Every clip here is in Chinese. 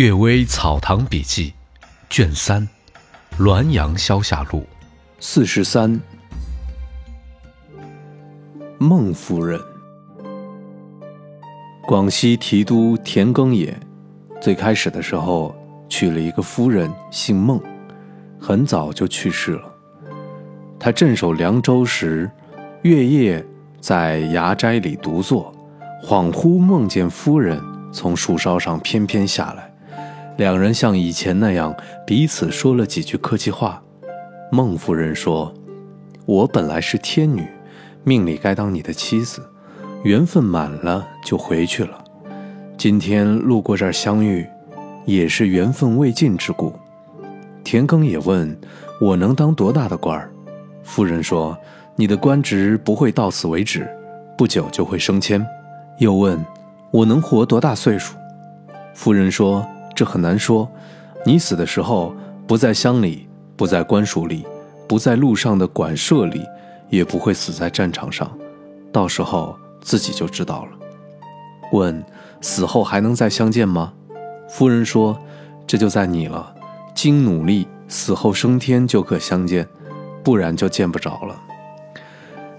岳微草堂笔记，卷三，《滦阳消夏录》，四十三。孟夫人，广西提督田耕野，最开始的时候娶了一个夫人，姓孟，很早就去世了。他镇守凉州时，月夜在衙斋里独坐，恍惚梦见夫人从树梢上翩翩下来。两人像以前那样彼此说了几句客气话。孟夫人说：“我本来是天女，命里该当你的妻子，缘分满了就回去了。今天路过这儿相遇，也是缘分未尽之故。”田耕也问：“我能当多大的官儿？”夫人说：“你的官职不会到此为止，不久就会升迁。”又问：“我能活多大岁数？”夫人说。这很难说，你死的时候不在乡里，不在官署里，不在路上的馆舍里，也不会死在战场上，到时候自己就知道了。问死后还能再相见吗？夫人说：“这就在你了，经努力，死后升天就可相见，不然就见不着了。”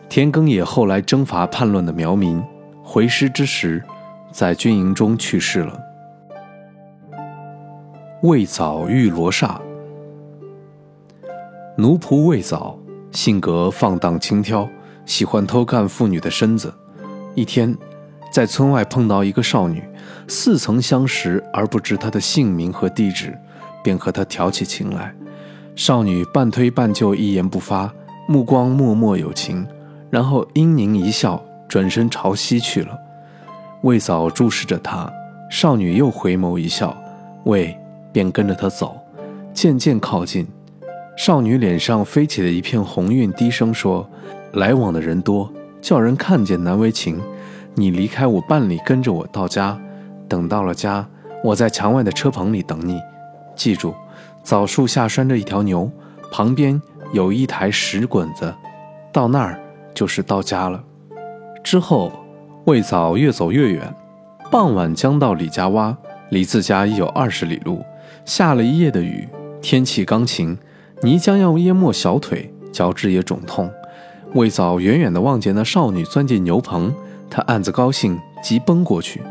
田耕野后来征伐叛乱的苗民，回师之时，在军营中去世了。魏藻遇罗刹。奴仆魏藻性格放荡轻佻，喜欢偷看妇女的身子。一天，在村外碰到一个少女，似曾相识而不知她的姓名和地址，便和她挑起情来。少女半推半就，一言不发，目光默默有情，然后阴狞一笑，转身朝西去了。魏藻注视着她，少女又回眸一笑，魏。便跟着他走，渐渐靠近。少女脸上飞起了一片红晕，低声说：“来往的人多，叫人看见难为情。你离开我半里，跟着我到家。等到了家，我在墙外的车棚里等你。记住，枣树下拴着一条牛，旁边有一台石滚子，到那儿就是到家了。”之后，魏早越走越远，傍晚将到李家洼，离自家已有二十里路。下了一夜的雨，天气刚晴，泥浆要淹没小腿，脚趾也肿痛。魏早远远地望见那少女钻进牛棚，他暗自高兴，急奔过去。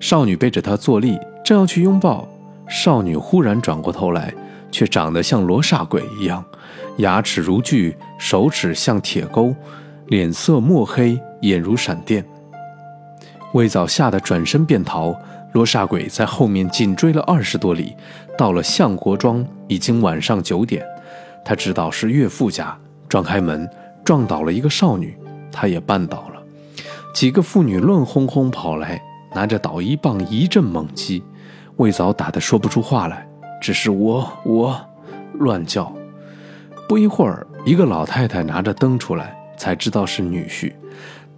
少女背着他坐立，正要去拥抱，少女忽然转过头来，却长得像罗刹鬼一样，牙齿如锯，手指像铁钩，脸色墨黑，眼如闪电。魏早吓得转身便逃。罗刹鬼在后面紧追了二十多里，到了相国庄，已经晚上九点。他知道是岳父家，撞开门，撞倒了一个少女，他也绊倒了。几个妇女乱哄哄跑来，拿着捣衣棒一阵猛击。魏早打得说不出话来，只是我我乱叫。不一会儿，一个老太太拿着灯出来，才知道是女婿。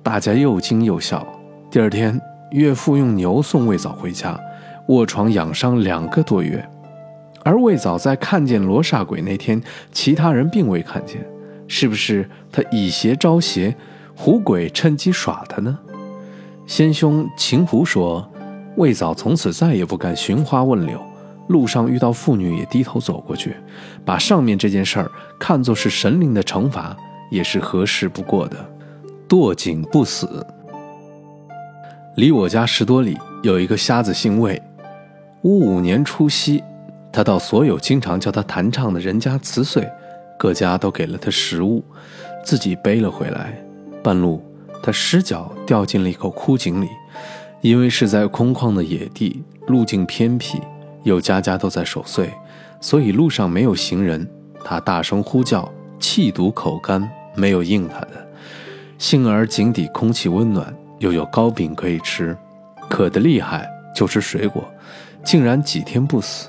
大家又惊又笑。第二天。岳父用牛送魏藻回家，卧床养伤两个多月。而魏藻在看见罗刹鬼那天，其他人并未看见，是不是他以邪招邪，狐鬼趁机耍他呢？先兄秦福说，魏藻从此再也不敢寻花问柳，路上遇到妇女也低头走过去，把上面这件事儿看作是神灵的惩罚，也是合适不过的。堕井不死。离我家十多里有一个瞎子姓魏，五五年除夕，他到所有经常叫他弹唱的人家辞岁，各家都给了他食物，自己背了回来。半路，他失脚掉进了一口枯井里，因为是在空旷的野地，路径偏僻，又家家都在守岁，所以路上没有行人。他大声呼叫，气堵口干，没有应他的。幸而井底空气温暖。又有糕饼可以吃，渴得厉害就吃水果，竟然几天不死。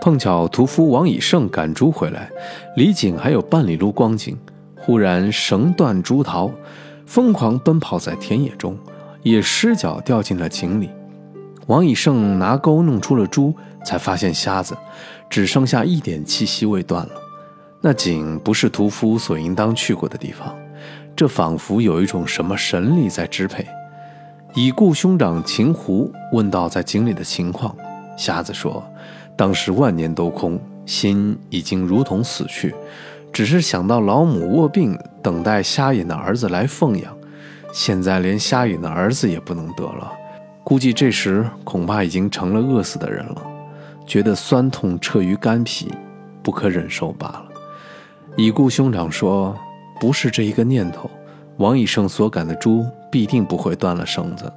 碰巧屠夫王以胜赶猪回来，离井还有半里路光景，忽然绳断猪逃，疯狂奔跑在田野中，也失脚掉进了井里。王以胜拿钩弄出了猪，才发现瞎子只剩下一点气息未断了。那井不是屠夫所应当去过的地方，这仿佛有一种什么神力在支配。已故兄长秦胡问道：“在井里的情况。”瞎子说：“当时万念都空，心已经如同死去，只是想到老母卧病，等待瞎眼的儿子来奉养。现在连瞎眼的儿子也不能得了，估计这时恐怕已经成了饿死的人了。觉得酸痛彻于肝脾，不可忍受罢了。”已故兄长说：“不是这一个念头，王以胜所赶的猪必定不会断了绳子。”